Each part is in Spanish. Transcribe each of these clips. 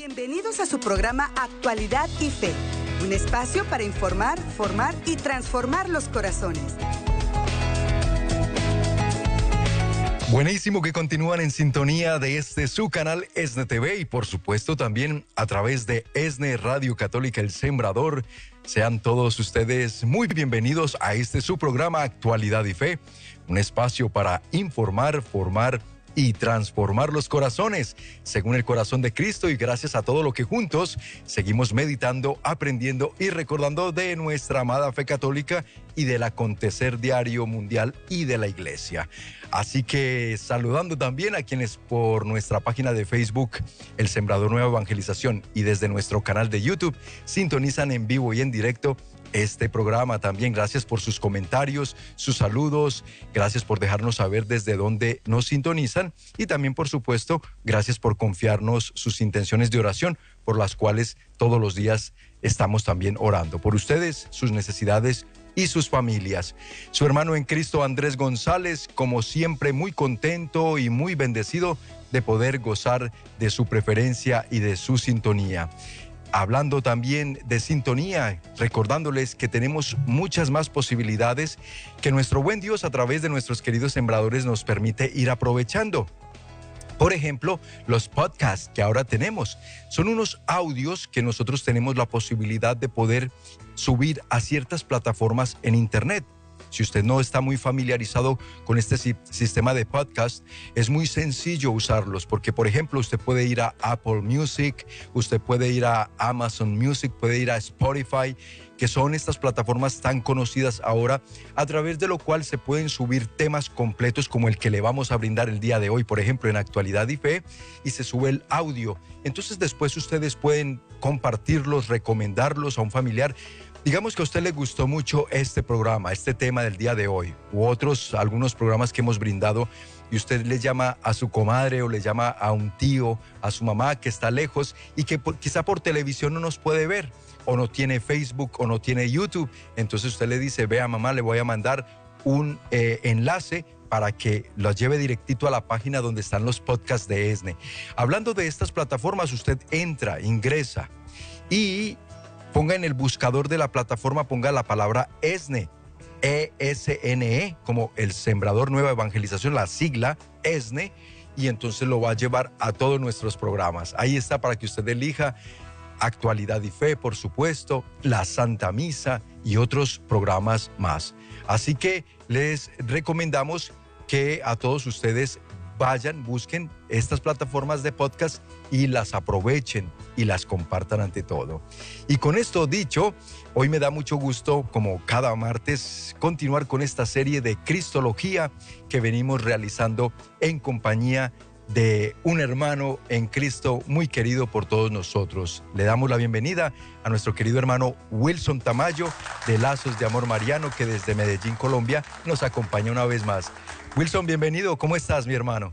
Bienvenidos a su programa Actualidad y Fe, un espacio para informar, formar y transformar los corazones. Buenísimo que continúan en sintonía de este su canal ESNE TV y por supuesto también a través de ESNE Radio Católica El Sembrador. Sean todos ustedes muy bienvenidos a este su programa Actualidad y Fe, un espacio para informar, formar y transformar los corazones según el corazón de Cristo y gracias a todo lo que juntos seguimos meditando, aprendiendo y recordando de nuestra amada fe católica y del acontecer diario mundial y de la iglesia. Así que saludando también a quienes por nuestra página de Facebook, El Sembrador Nueva Evangelización y desde nuestro canal de YouTube sintonizan en vivo y en directo este programa también. Gracias por sus comentarios, sus saludos, gracias por dejarnos saber desde dónde nos sintonizan y también, por supuesto, gracias por confiarnos sus intenciones de oración por las cuales todos los días estamos también orando. Por ustedes, sus necesidades y sus familias. Su hermano en Cristo Andrés González, como siempre, muy contento y muy bendecido de poder gozar de su preferencia y de su sintonía hablando también de sintonía, recordándoles que tenemos muchas más posibilidades que nuestro buen Dios a través de nuestros queridos sembradores nos permite ir aprovechando. Por ejemplo, los podcasts que ahora tenemos son unos audios que nosotros tenemos la posibilidad de poder subir a ciertas plataformas en Internet. Si usted no está muy familiarizado con este sistema de podcast, es muy sencillo usarlos porque, por ejemplo, usted puede ir a Apple Music, usted puede ir a Amazon Music, puede ir a Spotify, que son estas plataformas tan conocidas ahora, a través de lo cual se pueden subir temas completos como el que le vamos a brindar el día de hoy, por ejemplo, en Actualidad y Fe, y se sube el audio. Entonces después ustedes pueden compartirlos, recomendarlos a un familiar Digamos que a usted le gustó mucho este programa, este tema del día de hoy, u otros, algunos programas que hemos brindado, y usted le llama a su comadre o le llama a un tío, a su mamá que está lejos y que quizá por televisión no nos puede ver, o no tiene Facebook o no tiene YouTube. Entonces usted le dice, vea mamá, le voy a mandar un eh, enlace para que lo lleve directito a la página donde están los podcasts de ESNE. Hablando de estas plataformas, usted entra, ingresa y ponga en el buscador de la plataforma, ponga la palabra ESNE, E-S-N-E, e, como el Sembrador Nueva Evangelización, la sigla ESNE, y entonces lo va a llevar a todos nuestros programas. Ahí está para que usted elija Actualidad y Fe, por supuesto, la Santa Misa y otros programas más. Así que les recomendamos que a todos ustedes vayan, busquen estas plataformas de podcast y las aprovechen y las compartan ante todo. Y con esto dicho, hoy me da mucho gusto, como cada martes, continuar con esta serie de Cristología que venimos realizando en compañía de un hermano en Cristo muy querido por todos nosotros. Le damos la bienvenida a nuestro querido hermano Wilson Tamayo de Lazos de Amor Mariano que desde Medellín, Colombia, nos acompaña una vez más. Wilson, bienvenido. ¿Cómo estás, mi hermano?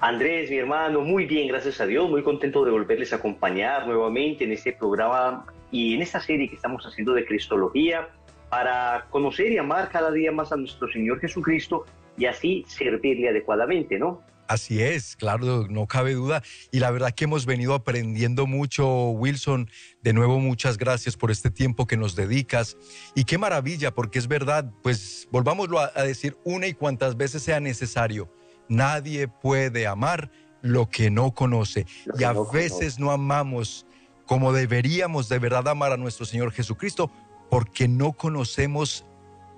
Andrés, mi hermano, muy bien, gracias a Dios, muy contento de volverles a acompañar nuevamente en este programa y en esta serie que estamos haciendo de Cristología para conocer y amar cada día más a nuestro Señor Jesucristo y así servirle adecuadamente, ¿no? Así es, claro, no cabe duda. Y la verdad que hemos venido aprendiendo mucho, Wilson. De nuevo, muchas gracias por este tiempo que nos dedicas. Y qué maravilla, porque es verdad, pues volvámoslo a, decir una y cuantas veces sea necesario. Nadie puede amar lo que no conoce. y a veces no amamos como deberíamos de verdad amar a nuestro Señor Jesucristo, porque no conocemos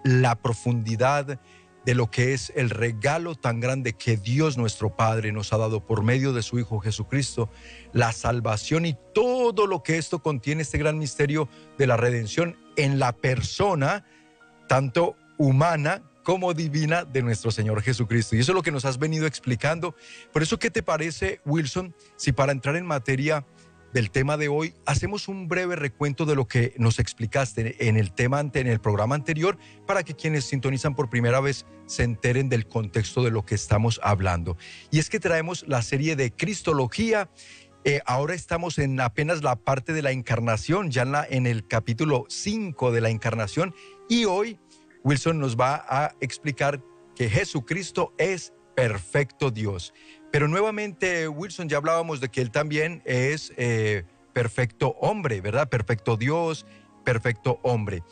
la profundidad, de lo que es el regalo tan grande que Dios nuestro Padre nos ha dado por medio de su Hijo Jesucristo, la salvación y todo lo que esto contiene, este gran misterio de la redención en la persona, tanto humana como divina de nuestro Señor Jesucristo. Y eso es lo que nos has venido explicando. Por eso, ¿qué te parece, Wilson, si para entrar en materia del tema de hoy, hacemos un breve recuento de lo que nos explicaste en el tema en el programa anterior para que quienes sintonizan por primera vez se enteren del contexto de lo que estamos hablando. Y es que traemos la serie de Cristología. Eh, ahora estamos en apenas la parte de la encarnación, ya en, en el capítulo 5 de la encarnación. Y hoy Wilson nos va a explicar que Jesucristo es perfecto Dios. Pero nuevamente, Wilson, ya hablábamos de que Él también es eh, perfecto hombre, ¿verdad? Perfecto Dios, perfecto hombre.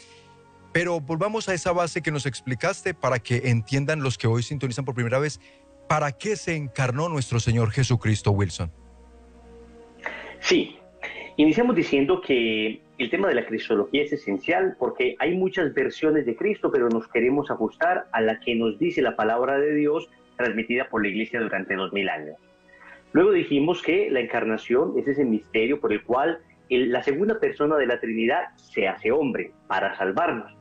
Pero volvamos a esa base que nos explicaste para que entiendan los que hoy sintonizan por primera vez, ¿para qué se encarnó nuestro Señor Jesucristo, Wilson? Sí, iniciamos diciendo que el tema de la cristología es esencial porque hay muchas versiones de Cristo, pero nos queremos ajustar a la que nos dice la palabra de Dios transmitida por la iglesia durante dos mil años. Luego dijimos que la encarnación es ese misterio por el cual la segunda persona de la Trinidad se hace hombre para salvarnos.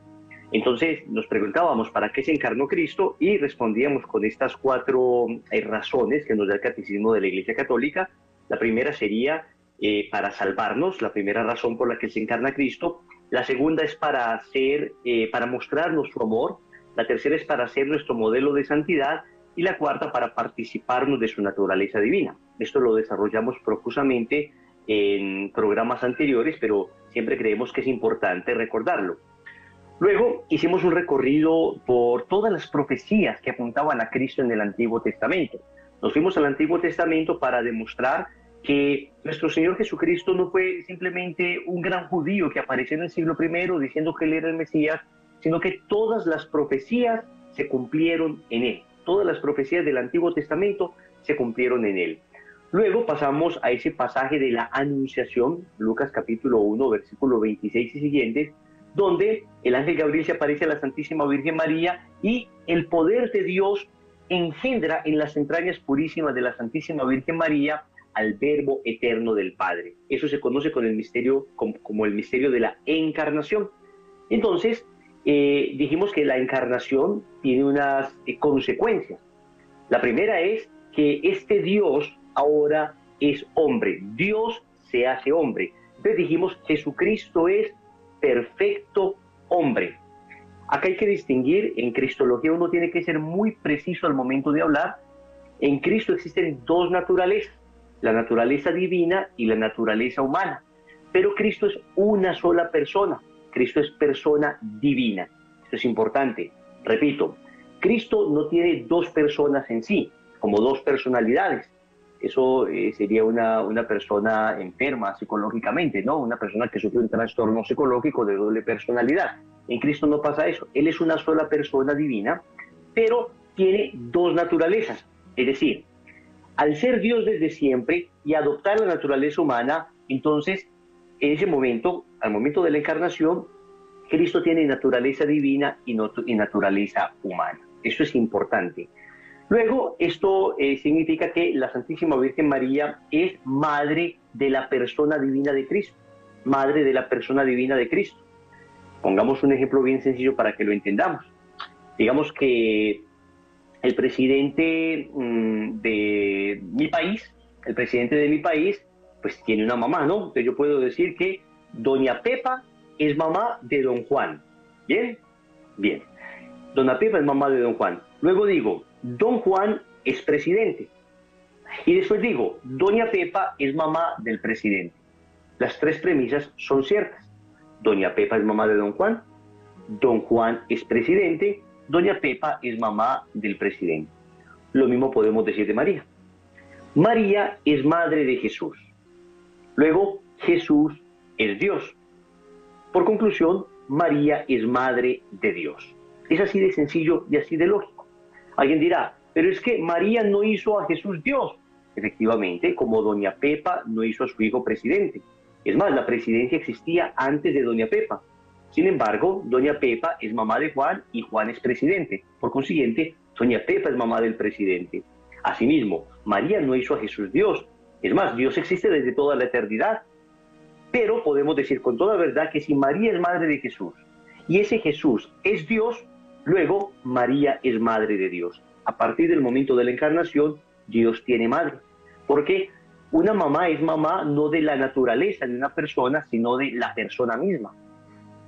Entonces nos preguntábamos para qué se encarnó Cristo y respondíamos con estas cuatro eh, razones que nos da el catecismo de la Iglesia Católica. La primera sería eh, para salvarnos, la primera razón por la que se encarna Cristo. La segunda es para hacer, eh, para mostrarnos su amor. La tercera es para ser nuestro modelo de santidad y la cuarta para participarnos de su naturaleza divina. Esto lo desarrollamos profusamente en programas anteriores, pero siempre creemos que es importante recordarlo. Luego hicimos un recorrido por todas las profecías que apuntaban a Cristo en el Antiguo Testamento. Nos fuimos al Antiguo Testamento para demostrar que nuestro Señor Jesucristo no fue simplemente un gran judío que apareció en el siglo I diciendo que él era el Mesías, sino que todas las profecías se cumplieron en él todas las profecías del Antiguo Testamento se cumplieron en él. Luego pasamos a ese pasaje de la Anunciación, Lucas capítulo 1, versículo 26 y siguientes, donde el ángel Gabriel se aparece a la Santísima Virgen María y el poder de Dios engendra en las entrañas purísimas de la Santísima Virgen María al Verbo eterno del Padre. Eso se conoce con el misterio, como, el misterio de la encarnación. Entonces, eh, dijimos que la encarnación tiene unas eh, consecuencias. La primera es que este Dios ahora es hombre. Dios se hace hombre. Entonces dijimos, Jesucristo es perfecto hombre. Acá hay que distinguir, en Cristología uno tiene que ser muy preciso al momento de hablar. En Cristo existen dos naturalezas, la naturaleza divina y la naturaleza humana. Pero Cristo es una sola persona. Cristo es persona divina. Esto es importante. Repito, Cristo no tiene dos personas en sí, como dos personalidades. Eso eh, sería una, una, persona enferma psicológicamente, ¿no? Una persona que sufre un trastorno psicológico de doble personalidad. En Cristo no pasa eso. Él es una sola persona divina, pero tiene dos naturalezas. Es decir, al ser Dios desde siempre y adoptar la naturaleza humana, entonces en ese momento, al momento de la encarnación, Cristo tiene naturaleza divina y, naturaleza humana. Eso es importante. Luego, esto eh, significa que la Santísima Virgen María es madre de la persona divina de Cristo, madre de la persona divina de Cristo. Pongamos un ejemplo bien sencillo para que lo entendamos. Digamos que el presidente mm, de mi país, el presidente de mi país, pues tiene una mamá, ¿no? Entonces yo puedo decir que doña Pepa es mamá de don Juan. ¿Bien? Bien. Dona Pepa es mamá de don Juan. Luego digo, don Juan es presidente. Y después digo, doña Pepa es mamá del presidente. Las tres premisas son ciertas. Doña Pepa es mamá de don Juan, don Juan es presidente, doña Pepa es mamá del presidente. Lo mismo podemos decir de María. María es madre de Jesús. Luego, Jesús es Dios. Por conclusión, María es madre de Dios. Es así de sencillo y así de lógico. Alguien dirá, pero es que María no hizo a Jesús Dios. Efectivamente, como doña Pepa no hizo a su hijo presidente. Es más, la presidencia existía antes de doña Pepa. Sin embargo, doña Pepa es mamá de Juan y Juan es presidente. Por consiguiente, doña Pepa es mamá del presidente. Asimismo, María no hizo a Jesús Dios, es más, Dios existe desde toda la eternidad. Pero podemos decir con toda verdad que si María es madre de Jesús y ese Jesús es Dios, luego María es madre de Dios. A partir del momento de la encarnación, Dios tiene madre. Porque una mamá es mamá no de la naturaleza de una persona, sino de la persona misma.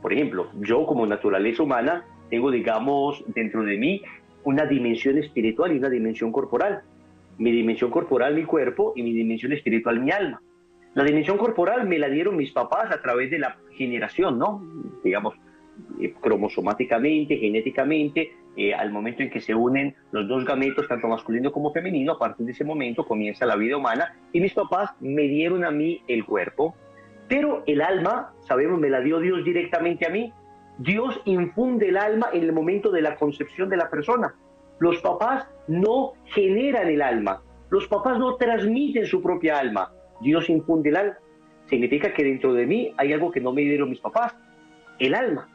Por ejemplo, yo como naturaleza humana tengo, digamos, dentro de mí una dimensión espiritual y una dimensión corporal mi dimensión corporal, mi cuerpo, y mi dimensión espiritual, mi alma. La dimensión corporal me la dieron mis papás a través de la generación, ¿no? Digamos, eh, cromosomáticamente, genéticamente, eh, al momento en que se unen los dos gametos, tanto masculino como femenino, a partir de ese momento comienza la vida humana y mis papás me dieron a mí el cuerpo, pero el alma, sabemos, me la dio Dios directamente a mí. Dios infunde el alma en el momento de la concepción de la persona. Los papás no generan el alma, los papás no transmiten su propia alma, Dios infunde el alma. Significa que dentro de mí hay algo que no me dieron mis papás, el alma.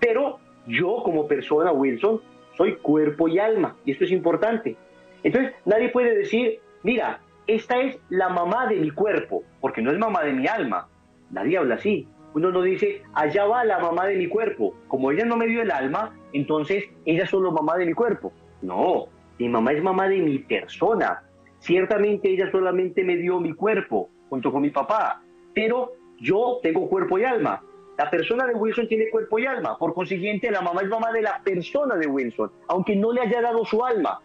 Pero yo como persona, Wilson, soy cuerpo y alma, y esto es importante. Entonces, nadie puede decir, mira, esta es la mamá de mi cuerpo, porque no es mamá de mi alma. Nadie habla así. Uno no dice, allá va la mamá de mi cuerpo. Como ella no me dio el alma, entonces ella es solo mamá de mi cuerpo. No, mi mamá es mamá de mi persona. Ciertamente ella solamente me dio mi cuerpo junto con mi papá, pero yo tengo cuerpo y alma. La persona de Wilson tiene cuerpo y alma, por consiguiente la mamá es mamá de la persona de Wilson, aunque no le haya dado su alma.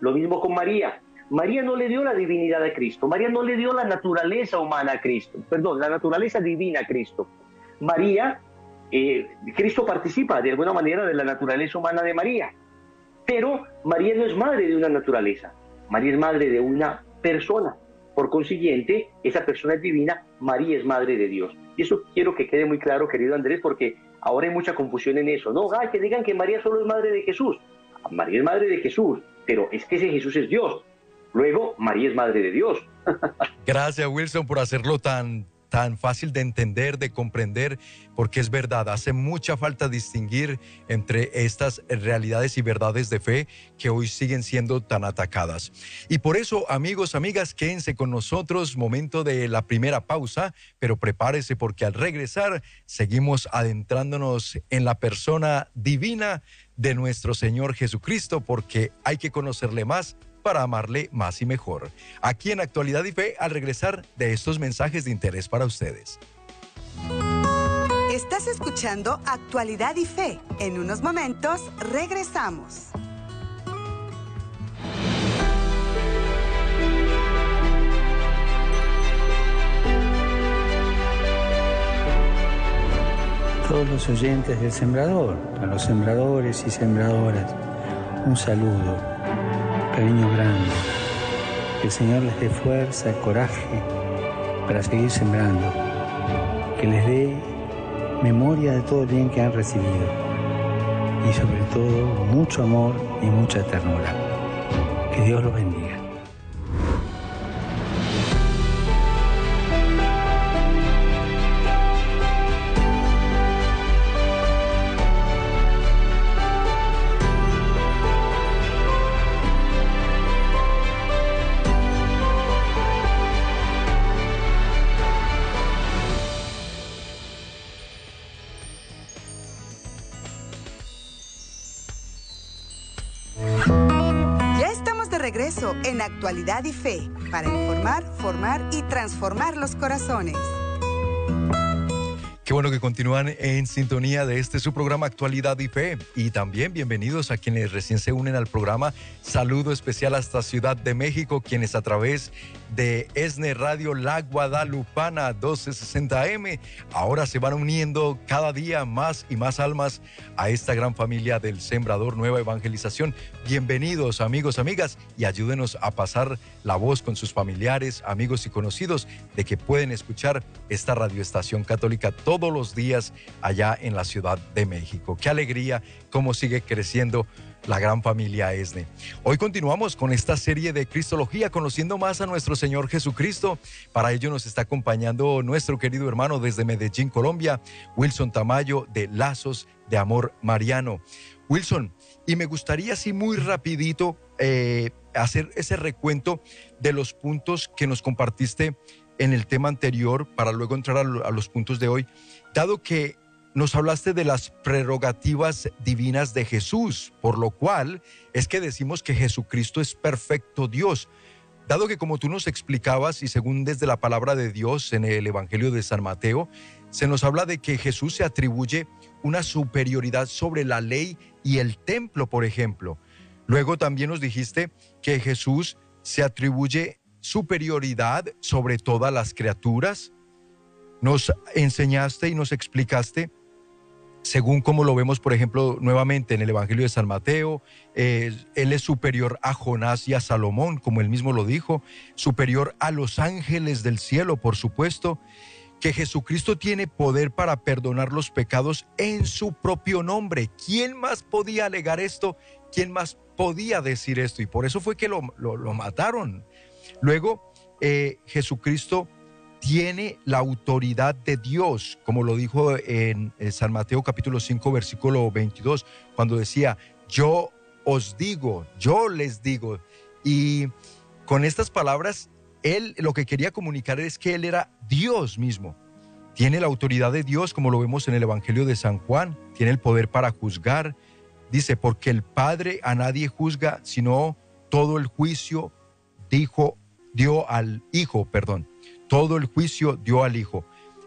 Lo mismo con María. María no le dio la divinidad a Cristo, María no le dio la naturaleza humana a Cristo, perdón, la naturaleza divina a Cristo. María, eh, Cristo participa de alguna manera de la naturaleza humana de María, pero María no es madre de una naturaleza, María es madre de una persona. Por consiguiente, esa persona es divina, María es madre de Dios. Y eso quiero que quede muy claro, querido Andrés, porque ahora hay mucha confusión en eso. No, ay, que digan que María solo es madre de Jesús. María es madre de Jesús, pero es que ese Jesús es Dios. Luego, María es madre de Dios. Gracias, Wilson, por hacerlo tan tan fácil de entender, de comprender, porque es verdad, hace mucha falta distinguir entre estas realidades y verdades de fe que hoy siguen siendo tan atacadas. Y por eso, amigos, amigas, quédense con nosotros, momento de la primera pausa, pero prepárese porque al regresar seguimos adentrándonos en la persona divina de nuestro Señor Jesucristo, porque hay que conocerle más para amarle más y mejor. Aquí en Actualidad y Fe, al regresar de estos mensajes de interés para ustedes. Estás escuchando Actualidad y Fe. En unos momentos regresamos. Todos los oyentes del Sembrador, a los sembradores y sembradoras, un saludo cariño grande. Que el Señor les dé fuerza, coraje para seguir sembrando. Que les dé memoria de todo el bien que han recibido. Y sobre todo mucho amor y mucha ternura. Que Dios los bendiga. Y Fe para informar, formar y transformar los corazones. Qué bueno que continúan en sintonía de este su programa Actualidad y Fe. Y también bienvenidos a quienes recién se unen al programa. Saludo especial hasta Ciudad de México, quienes a través de ESNE Radio La Guadalupana 1260M ahora se van uniendo cada día más y más almas a esta gran familia del Sembrador Nueva Evangelización. Bienvenidos amigos, amigas, y ayúdenos a pasar la voz con sus familiares, amigos y conocidos de que pueden escuchar esta radioestación católica todos los días allá en la Ciudad de México. Qué alegría cómo sigue creciendo la gran familia ESNE. Hoy continuamos con esta serie de Cristología, conociendo más a nuestro Señor Jesucristo. Para ello nos está acompañando nuestro querido hermano desde Medellín, Colombia, Wilson Tamayo de Lazos de Amor Mariano. Wilson, y me gustaría así muy rapidito eh, hacer ese recuento de los puntos que nos compartiste en el tema anterior para luego entrar a, los puntos de hoy, dado que nos hablaste de las prerrogativas divinas de Jesús, por lo cual es que decimos que Jesucristo es perfecto Dios. Dado que como tú nos explicabas y según desde la palabra de Dios en el Evangelio de San Mateo, se nos habla de que Jesús se atribuye una superioridad sobre la ley y el templo, por ejemplo. Luego también nos dijiste que Jesús se atribuye superioridad sobre todas las criaturas. Nos enseñaste y nos explicaste según como lo vemos, por ejemplo, nuevamente en el Evangelio de San Mateo, eh, Él es superior a Jonás y a Salomón, como él mismo lo dijo, superior a los ángeles del cielo, por supuesto, que Jesucristo tiene poder para perdonar los pecados en su propio nombre. ¿Quién más podía alegar esto? ¿Quién más podía decir esto? Y por eso fue que lo, mataron. Luego, eh, Jesucristo tiene la autoridad de Dios, como lo dijo en, San Mateo capítulo 5 versículo 22, cuando decía, yo os digo, yo les digo. Y con estas palabras, él lo que quería comunicar es que él era Dios mismo. Tiene la autoridad de Dios, como lo vemos en el Evangelio de San Juan, tiene el poder para juzgar. Dice, porque el Padre a nadie juzga, sino todo el juicio dijo, dio al Hijo, perdón todo el juicio dio al Hijo,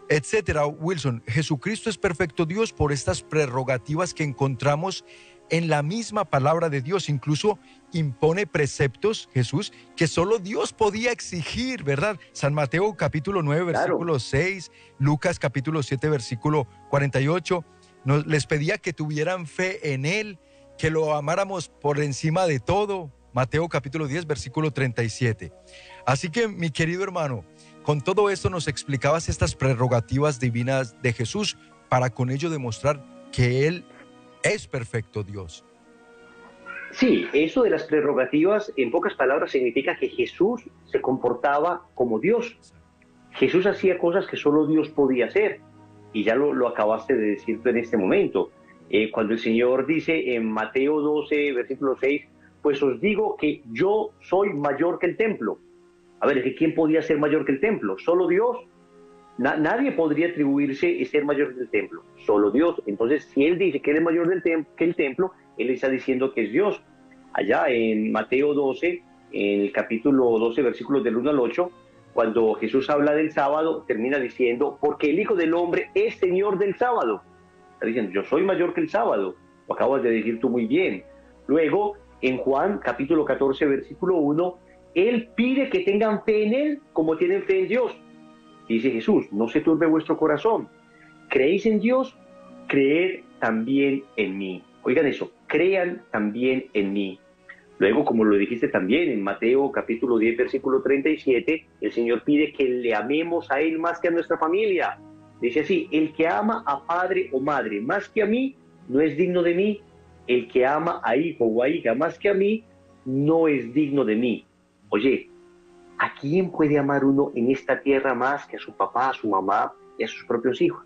etcétera. Wilson, Jesucristo es perfecto Dios por estas prerrogativas que encontramos en la misma palabra de Dios. Incluso impone preceptos, Jesús, que solo Dios podía exigir, ¿verdad? San Mateo capítulo 9, versículo 6, Lucas capítulo 7, versículo 48, nos, les pedía que tuvieran fe en Él, que lo amáramos por encima de todo. Mateo capítulo 10, versículo 37. Así que, mi querido hermano, con todo esto nos explicabas estas prerrogativas divinas de Jesús para con ello demostrar que Él es perfecto Dios. Sí, eso de las prerrogativas, en pocas palabras, significa que Jesús se comportaba como Dios. Jesús hacía cosas que solo Dios podía hacer. Y ya lo, acabaste de decir en este momento. Eh, cuando el Señor dice en Mateo 12, versículo 6, pues os digo que yo soy mayor que el templo. A ver, ¿quién podía ser mayor que el templo? Solo Dios. nadie podría atribuirse y ser mayor que el templo, solo Dios. Entonces, si Él dice que Él es mayor del que el templo, Él está diciendo que es Dios. Allá en Mateo 12, en el capítulo 12, versículos del 1 al 8, cuando Jesús habla del sábado, termina diciendo, porque el Hijo del Hombre es Señor del sábado. Está diciendo, yo soy mayor que el sábado. Lo acabas de decir tú muy bien. Luego, en Juan capítulo 14, versículo 1, él pide que tengan fe en Él como tienen fe en Dios. Dice Jesús, no se turbe vuestro corazón. ¿Creéis en Dios? Creed también en mí. Oigan eso, crean también en mí. Luego, como lo dijiste también en Mateo capítulo 10, versículo 37, el Señor pide que le amemos a Él más que a nuestra familia. Dice así, el que ama a padre o madre más que a mí, no es digno de mí. El que ama a hijo o a hija más que a mí, no es digno de mí. Oye, ¿a quién puede amar uno en esta tierra más que a su papá, a su mamá y a sus propios hijos?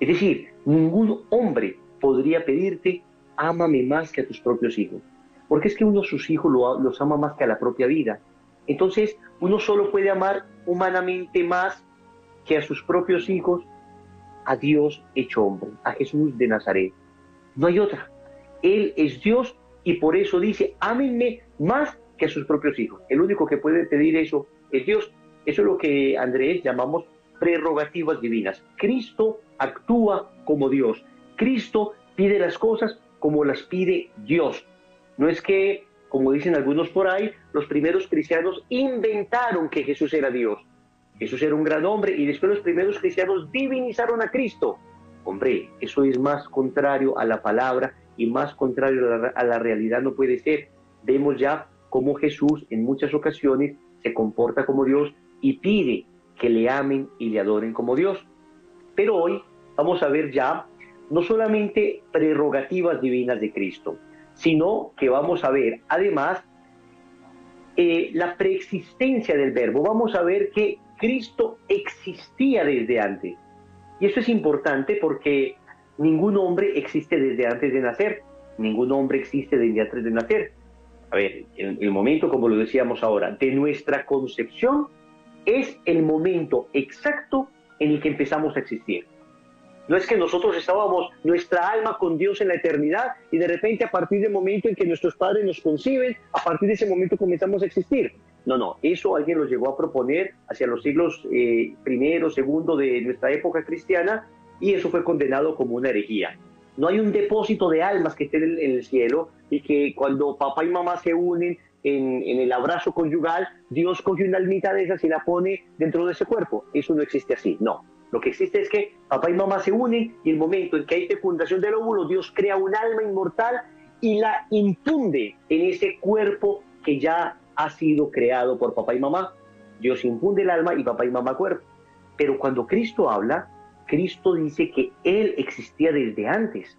Es decir, ningún hombre podría pedirte, ámame más que a tus propios hijos. Porque es que uno a sus hijos los ama más que a la propia vida. Entonces, uno solo puede amar humanamente más que a sus propios hijos, a Dios hecho hombre, a Jesús de Nazaret. No hay otra. Él es Dios y por eso dice, ámenme más que sus propios hijos. El único que puede pedir eso es Dios. Eso es lo que Andrés llamamos prerrogativas divinas. Cristo actúa como Dios. Cristo pide las cosas como las pide Dios. No es que, como dicen algunos por ahí, los primeros cristianos inventaron que Jesús era Dios. Jesús era un gran hombre y después los primeros cristianos divinizaron a Cristo. Hombre, eso es más contrario a la palabra y más contrario a la, a la realidad no puede ser. Vemos ya cómo Jesús en muchas ocasiones se comporta como Dios y pide que le amen y le adoren como Dios. Pero hoy vamos a ver ya no solamente prerrogativas divinas de Cristo, sino que vamos a ver además eh, la preexistencia del verbo. Vamos a ver que Cristo existía desde antes. Y eso es importante porque ningún hombre existe desde antes de nacer. Ningún hombre existe desde antes de nacer a ver, el, momento, como lo decíamos ahora, de nuestra concepción es el momento exacto en el que empezamos a existir. No es que nosotros estábamos nuestra alma con Dios en la eternidad y de repente a partir del momento en que nuestros padres nos conciben, a partir de ese momento comenzamos a existir. No, no, eso alguien lo llegó a proponer hacia los siglos eh, primero, segundo de nuestra época cristiana y eso fue condenado como una herejía. No hay un depósito de almas que estén en el cielo y que cuando papá y mamá se unen en, el abrazo conyugal, Dios coge una almita de esas y la pone dentro de ese cuerpo. Eso no existe así, no. Lo que existe es que papá y mamá se unen y el momento en que hay fecundación del óvulo, Dios crea un alma inmortal y la infunde en ese cuerpo que ya ha sido creado por papá y mamá. Dios infunde el alma y papá y mamá cuerpo. Pero cuando Cristo habla, Cristo dice que Él existía desde antes.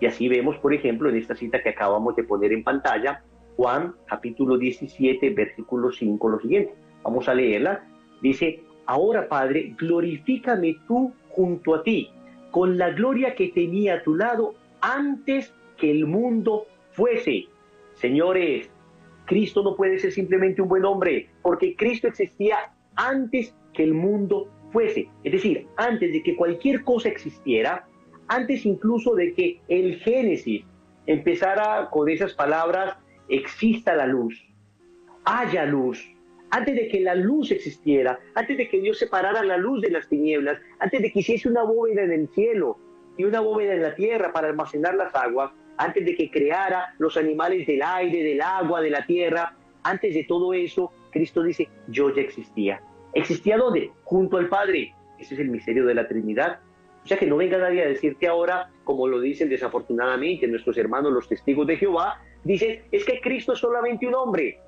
Y así vemos, por ejemplo, en esta cita que acabamos de poner en pantalla, Juan capítulo 17, versículo 5, lo siguiente. Vamos a leerla. Dice, ahora Padre, glorifícame tú junto a ti, con la gloria que tenía a tu lado antes que el mundo fuese. Señores, Cristo no puede ser simplemente un buen hombre, porque Cristo existía antes que el mundo fuese. Es decir, antes de que cualquier cosa existiera, antes incluso de que el Génesis empezara con esas palabras, exista la luz, haya luz, antes de que la luz existiera, antes de que Dios separara la luz de las tinieblas, antes de que hiciese una bóveda en el cielo y una bóveda en la tierra para almacenar las aguas, antes de que creara los animales del aire, del agua, de la tierra, antes de todo eso, Cristo dice, yo ya existía. ¿Existía dónde? Junto al Padre. Ese es el misterio de la Trinidad. O sea que no venga nadie a decirte ahora, como lo dicen desafortunadamente nuestros hermanos los testigos de Jehová, dicen, es que Cristo es solamente un hombre.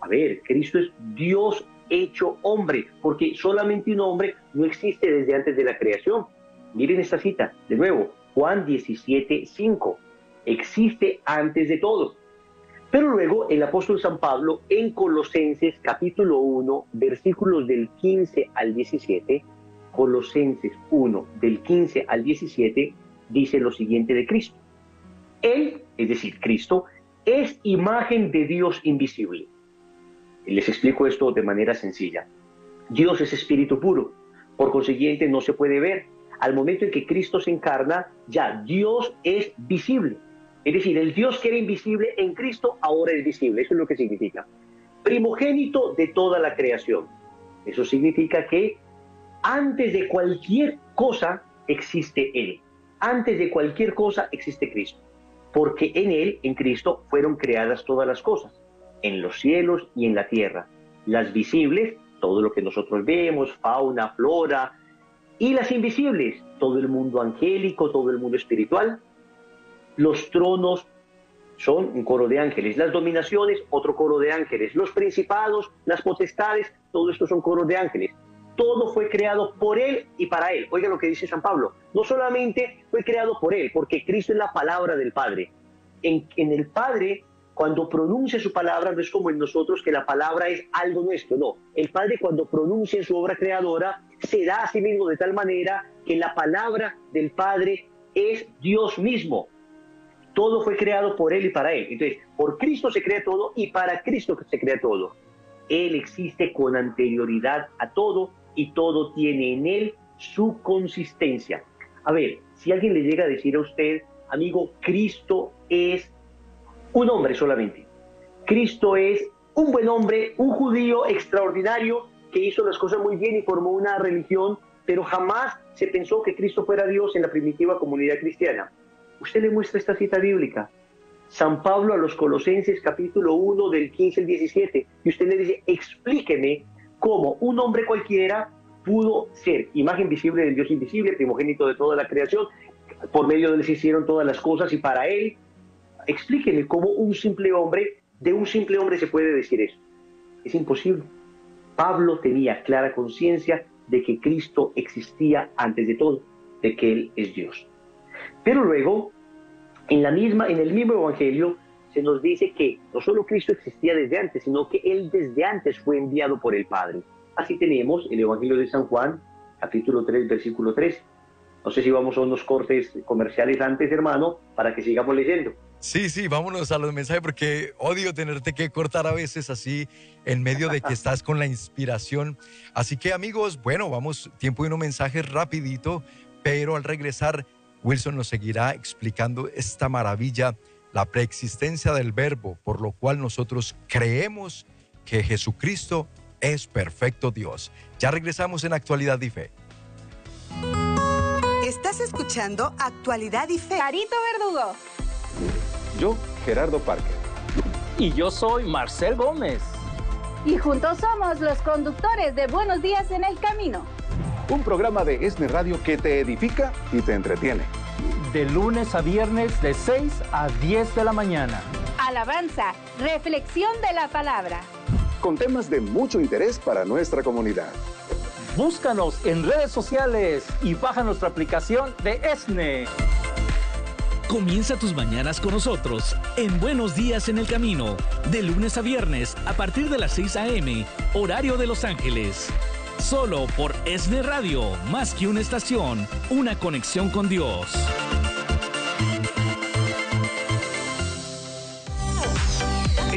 A ver, Cristo es Dios hecho hombre, porque solamente un hombre no existe desde antes de la creación. Miren esta cita, de nuevo, Juan 17, 5. Existe antes de todo. Pero luego el apóstol San Pablo en Colosenses capítulo 1, versículos del 15 al 17, Colosenses 1, del 15 al 17, dice lo siguiente de Cristo. Él, es decir, Cristo, es imagen de Dios invisible. Les explico esto de manera sencilla. Dios es espíritu puro, por consiguiente no se puede ver. Al momento en que Cristo se encarna, ya Dios es visible. Es decir, el Dios que era invisible en Cristo ahora es visible. Eso es lo que significa. Primogénito de toda la creación. Eso significa que antes de cualquier cosa existe Él. Antes de cualquier cosa existe Cristo. Porque en Él, en Cristo, fueron creadas todas las cosas. En los cielos y en la tierra. Las visibles, todo lo que nosotros vemos, fauna, flora. Y las invisibles, todo el mundo angélico, todo el mundo espiritual los tronos son un coro de ángeles, las dominaciones, otro coro de ángeles, los principados, las potestades, todo esto son coros de ángeles. Todo fue creado por Él y para Él. Oiga lo que dice San Pablo. No solamente fue creado por Él, porque Cristo es la palabra del Padre. En, el Padre, cuando pronuncia su palabra, no es como en nosotros que la palabra es algo nuestro, no. El Padre cuando pronuncia su obra creadora, se da a sí mismo de tal manera que la palabra del Padre es Dios mismo. Todo fue creado por Él y para Él. Entonces, por Cristo se crea todo y para Cristo se crea todo. Él existe con anterioridad a todo y todo tiene en Él su consistencia. A ver, si alguien le llega a decir a usted, amigo, Cristo es un hombre solamente. Cristo es un buen hombre, un judío extraordinario que hizo las cosas muy bien y formó una religión, pero jamás se pensó que Cristo fuera Dios en la primitiva comunidad cristiana. Usted le muestra esta cita bíblica. San Pablo a los Colosenses capítulo 1 del 15 al 17. Y usted le dice, explíqueme cómo un hombre cualquiera pudo ser imagen visible del Dios invisible, primogénito de toda la creación, por medio de él se hicieron todas las cosas y para él, explíqueme cómo un simple hombre, de un simple hombre se puede decir eso. Es imposible. Pablo tenía clara conciencia de que Cristo existía antes de todo, de que Él es Dios. Pero luego, en, la misma, en el mismo Evangelio, se nos dice que no solo Cristo existía desde antes, sino que Él desde antes fue enviado por el Padre. Así tenemos el Evangelio de San Juan, capítulo 3, versículo 3. No sé si vamos a unos cortes comerciales antes, hermano, para que sigamos leyendo. Sí, sí, vámonos a los mensajes porque odio tenerte que cortar a veces así en medio de que estás con la inspiración. Así que amigos, bueno, vamos, tiempo y unos mensajes rapidito, pero al regresar Wilson nos seguirá explicando esta maravilla, la preexistencia del verbo, por lo cual nosotros creemos que Jesucristo es perfecto Dios. Ya regresamos en Actualidad y Fe. Estás escuchando Actualidad y Fe. Carito Verdugo. Yo, Gerardo Parker. Y yo soy Marcel Gómez. Y juntos somos los conductores de Buenos Días en el Camino un programa de ESNE Radio que te edifica y te entretiene. De lunes a viernes de 6 a 10 de la mañana. Alabanza, reflexión de la palabra. Con temas de mucho interés para nuestra comunidad. Búscanos en redes sociales y baja nuestra aplicación de ESNE. Comienza tus mañanas con nosotros en Buenos Días en el Camino, de lunes a viernes a partir de las 6 a.m., horario de Los Ángeles. Solo por ESNE Radio, más que una estación, una conexión con Dios.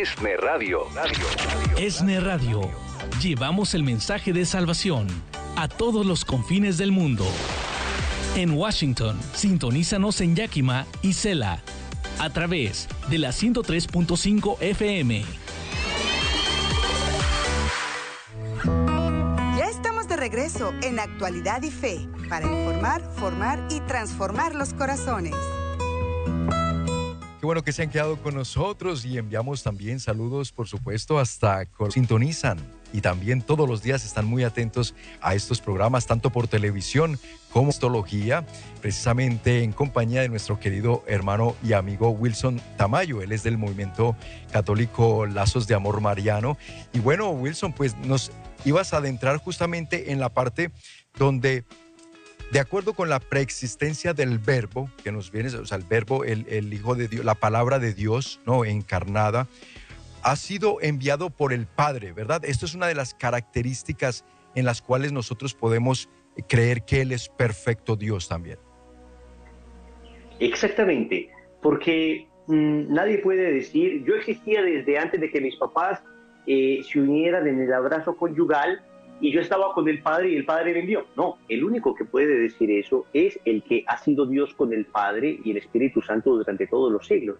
ESNE Radio. ESNE Radio. Llevamos el mensaje de salvación a todos los confines del mundo. En Washington, sintonízanos en Yakima y Sela a través de la 103.5 FM. Ya estamos de regreso en Actualidad y Fe para informar, formar y transformar los corazones. Bueno que se han quedado con nosotros y enviamos también saludos, por supuesto, hasta sintonizan y también todos los días están muy atentos a estos programas, tanto por televisión como histología, precisamente en compañía de nuestro querido hermano y amigo Wilson Tamayo. Él es del movimiento católico Lazos de Amor Mariano. Y bueno, Wilson, pues nos ibas a adentrar justamente en la parte donde de acuerdo con la preexistencia del verbo que nos viene, o sea, el verbo, el, Hijo de Dios, la palabra de Dios, ¿no? Encarnada, ha sido enviado por el Padre, ¿verdad? Esto es una de las características en las cuales nosotros podemos creer que Él es perfecto Dios también. Exactamente, porque mmm, nadie puede decir, yo existía desde antes de que mis papás eh, se unieran en el abrazo conyugal y yo estaba con el Padre y el Padre me envió. No, el único que puede decir eso es el que ha sido Dios con el Padre y el Espíritu Santo durante todos los siglos.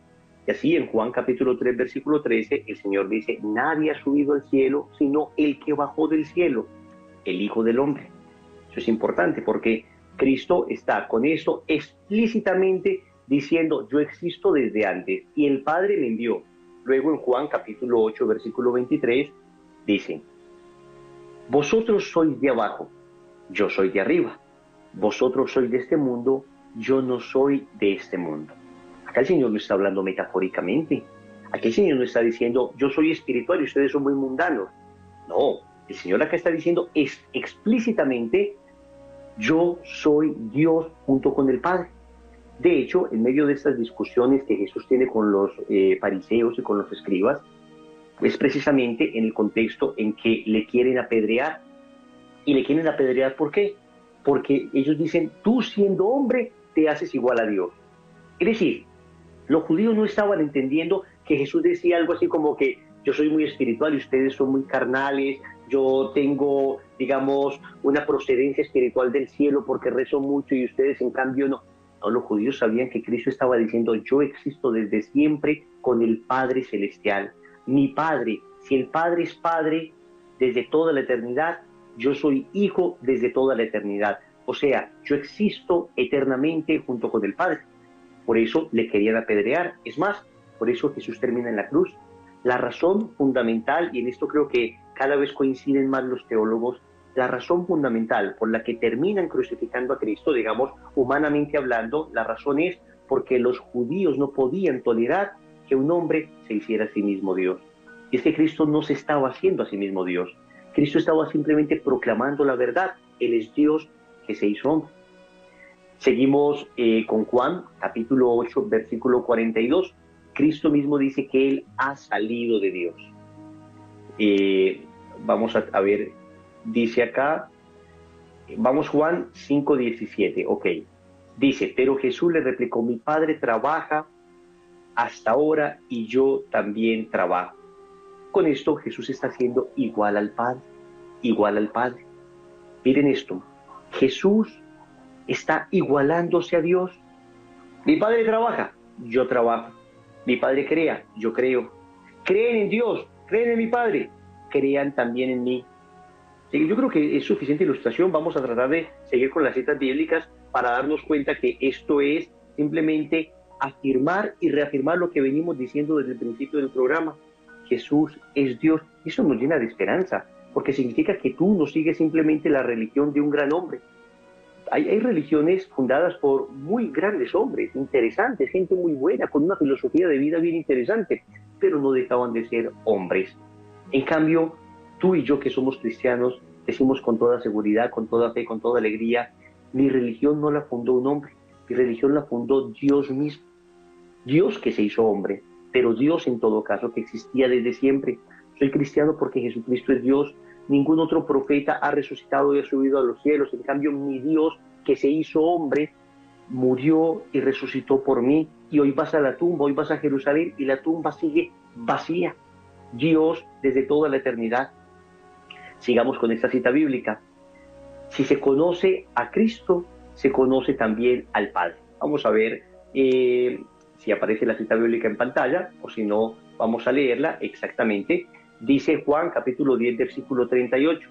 Y así en Juan capítulo 3, versículo 13, el Señor dice, nadie ha subido al cielo sino el que bajó del cielo, el Hijo del Hombre. Eso es importante porque Cristo está con eso explícitamente diciendo, yo existo desde antes y el Padre me envió. Luego en Juan capítulo 8, versículo 23, dice, vosotros sois de abajo, yo soy de arriba. Vosotros sois de este mundo, yo no soy de este mundo. Acá el Señor no está hablando metafóricamente. Aquí el Señor no está diciendo, yo soy espiritual y ustedes son muy mundanos. No, el Señor acá está diciendo es explícitamente, yo soy Dios junto con el Padre. De hecho, en medio de estas discusiones que Jesús tiene con los eh, fariseos y con los escribas, es precisamente en el contexto en que le quieren apedrear. Y le quieren apedrear, ¿por qué? Porque ellos dicen, tú siendo hombre, te haces igual a Dios. Es decir, los judíos no estaban entendiendo que Jesús decía algo así como que yo soy muy espiritual y ustedes son muy carnales, yo tengo, digamos, una procedencia espiritual del cielo porque rezo mucho y ustedes en cambio no. No, los judíos sabían que Cristo estaba diciendo, yo existo desde siempre con el Padre Celestial. Mi Padre, si el Padre es Padre desde toda la eternidad, yo soy Hijo desde toda la eternidad. O sea, yo existo eternamente junto con el Padre. Por eso le querían apedrear. Es más, por eso Jesús termina en la cruz. La razón fundamental, y en esto creo que cada vez coinciden más los teólogos, la razón fundamental por la que terminan crucificando a Cristo, digamos, humanamente hablando, la razón es porque los judíos no podían tolerar que un hombre se hiciera a sí mismo Dios. Y es que Cristo no se estaba haciendo a sí mismo Dios. Cristo estaba simplemente proclamando la verdad. Él es Dios que se hizo hombre. Seguimos eh, con Juan, capítulo 8, versículo 42. Cristo mismo dice que Él ha salido de Dios. Eh, vamos a, a, ver, dice acá, vamos Juan 5, 17, ok. Dice, pero Jesús le replicó, mi Padre trabaja hasta ahora y yo también trabajo. Con esto Jesús está haciendo igual al Padre, igual al Padre. Miren esto, Jesús está igualándose a Dios. Mi Padre trabaja, yo trabajo. Mi Padre crea, yo creo. Creen en Dios, creen en mi Padre, crean también en mí. Yo creo que es suficiente ilustración. Vamos a tratar de seguir con las citas bíblicas para darnos cuenta que esto es simplemente afirmar y reafirmar lo que venimos diciendo desde el principio del programa. Jesús es Dios. Eso nos llena de esperanza, porque significa que tú no sigues simplemente la religión de un gran hombre. Hay, hay, religiones fundadas por muy grandes hombres, interesantes, gente muy buena, con una filosofía de vida bien interesante, pero no dejaban de ser hombres. En cambio, tú y yo que somos cristianos, decimos con toda seguridad, con toda fe, con toda alegría, mi religión no la fundó un hombre, mi religión la fundó Dios mismo. Dios que se hizo hombre, pero Dios en todo caso que existía desde siempre. Soy cristiano porque Jesucristo es Dios. Ningún otro profeta ha resucitado y ha subido a los cielos. En cambio, mi Dios que se hizo hombre murió y resucitó por mí. Y hoy vas a la tumba, hoy vas a Jerusalén y la tumba sigue vacía. Dios desde toda la eternidad. Sigamos con esta cita bíblica. Si se conoce a Cristo, se conoce también al Padre. Vamos a ver eh, si aparece la cita bíblica en pantalla o si no, vamos a leerla exactamente. Dice Juan capítulo 10, versículo 38.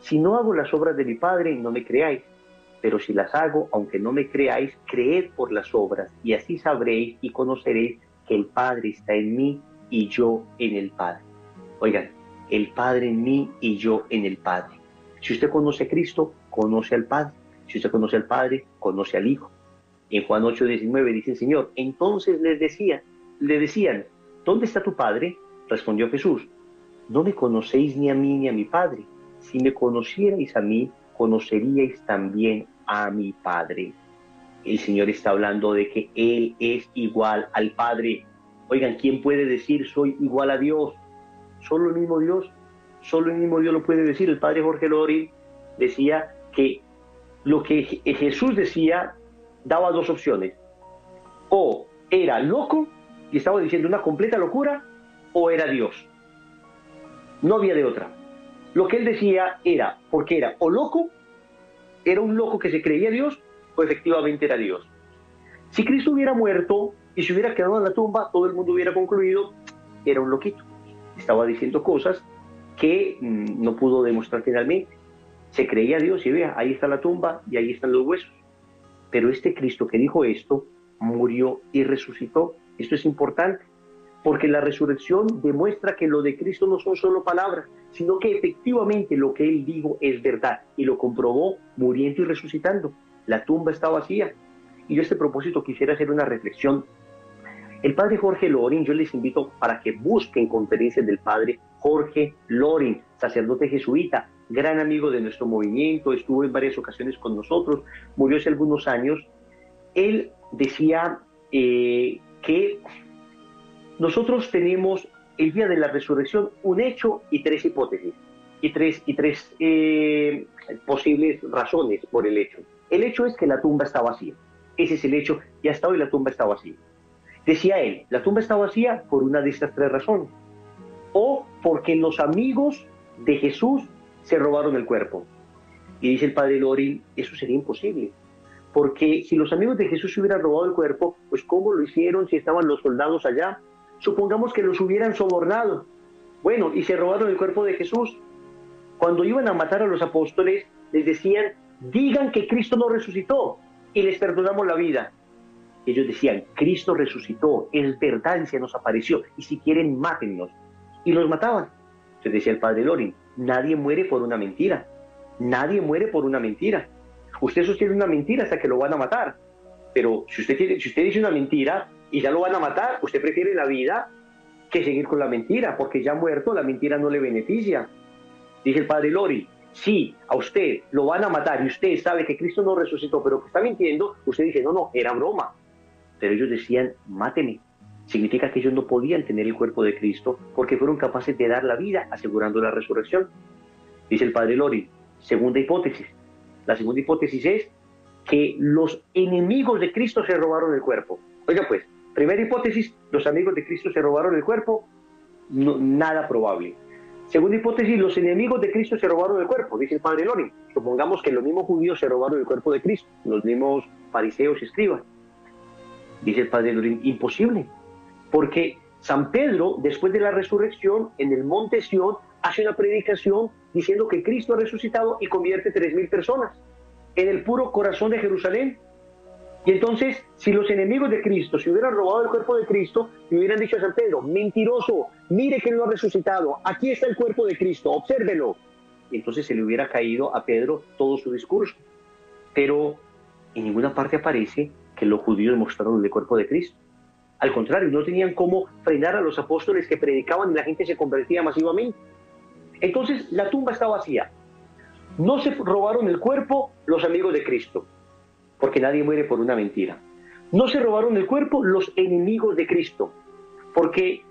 Si no hago las obras de mi Padre, no me creáis, pero si las hago, aunque no me creáis, creed por las obras, y así sabréis y conoceréis que el Padre está en mí y yo en el Padre. Oigan, el Padre en mí y yo en el Padre. Si usted conoce a Cristo, conoce al Padre. Si usted conoce al Padre, conoce al Hijo. En Juan 8:19 dice el Señor, entonces les decían, le decían, ¿dónde está tu Padre? Respondió Jesús, no me conocéis ni a mí ni a mi Padre. Si me conocierais a mí, conoceríais también a mi Padre. El Señor está hablando de que Él es igual al Padre. Oigan, ¿quién puede decir soy igual a Dios? Solo el mismo Dios. Solo el mismo Dios lo puede decir. El Padre Jorge Lori decía que lo que Jesús decía daba dos opciones. O era loco y estaba diciendo una completa locura, o era Dios. No había de otra. Lo que él decía era, porque era o loco, era un loco que se creía Dios, o efectivamente era Dios. Si Cristo hubiera muerto y se hubiera quedado en la tumba, todo el mundo hubiera concluido, era un loquito. Estaba diciendo cosas que mm, no pudo demostrar finalmente. Se creía Dios y vea, ahí está la tumba y ahí están los huesos. Pero este Cristo que dijo esto murió y resucitó. Esto es importante, porque la resurrección demuestra que lo de Cristo no son solo palabras, sino que efectivamente lo que él dijo es verdad y lo comprobó muriendo y resucitando. La tumba está vacía. Y yo a este propósito quisiera hacer una reflexión. El padre Jorge Lorin, yo les invito para que busquen conferencias del padre Jorge Lorin, sacerdote jesuita, gran amigo de nuestro movimiento, estuvo en varias ocasiones con nosotros, murió hace algunos años. Él decía eh, que nosotros tenemos el día de la resurrección un hecho y tres hipótesis y tres, y tres eh, posibles razones por el hecho. El hecho es que la tumba está vacía. Ese es el hecho y hasta hoy la tumba está vacía. Decía él, la tumba está vacía por una de estas tres razones. O porque los amigos de Jesús se robaron el cuerpo. Y dice el padre Lorin, eso sería imposible. Porque si los amigos de Jesús se hubieran robado el cuerpo, pues ¿cómo lo hicieron si estaban los soldados allá? Supongamos que los hubieran sobornado. Bueno, y se robaron el cuerpo de Jesús. Cuando iban a matar a los apóstoles, les decían, digan que Cristo no resucitó y les perdonamos la vida. Ellos decían, Cristo resucitó, es verdad se nos apareció, y si quieren, mátennos. Y los mataban. Entonces decía el padre Lorin, nadie muere por una mentira. Nadie muere por una mentira. Usted sostiene una mentira hasta que lo van a matar. Pero si usted, dice una mentira y ya lo van a matar, usted prefiere la vida que seguir con la mentira, porque ya muerto la mentira no le beneficia. Dice el padre Lori, si a usted lo van a matar y usted sabe que Cristo no resucitó, pero que está mintiendo, usted dice, no, no, era broma. Pero ellos decían, máteme. Significa que ellos no podían tener el cuerpo de Cristo porque fueron capaces de dar la vida asegurando la resurrección. Dice el padre Lori, segunda hipótesis. La segunda hipótesis es que los enemigos de Cristo se robaron el cuerpo. Oiga pues, primera hipótesis, los amigos de Cristo se robaron el cuerpo, nada probable. Segunda hipótesis, los enemigos de Cristo se robaron el cuerpo, dice el padre Lori. Supongamos que los mismos judíos se robaron el cuerpo de Cristo, los mismos fariseos y escribas. Dice el padre Lori, imposible, porque San Pedro, después de la resurrección, en el monte Sión, hace una predicación diciendo que Cristo ha resucitado y convierte tres mil personas en el puro corazón de Jerusalén. Y entonces, si los enemigos de Cristo se hubieran robado el cuerpo de Cristo, le hubieran dicho a San Pedro, mentiroso, mire que no ha resucitado, aquí está el cuerpo de Cristo, obsérvelo. Y entonces se le hubiera caído a Pedro todo su discurso. Pero en ninguna parte aparece que los judíos mostraron el cuerpo de Cristo. Al contrario, no tenían cómo frenar a los apóstoles que predicaban y la gente se convertía masivamente. Entonces, la tumba está vacía. No se robaron el cuerpo los amigos de Cristo, porque nadie muere por una mentira. No se robaron el cuerpo los enemigos de Cristo, porque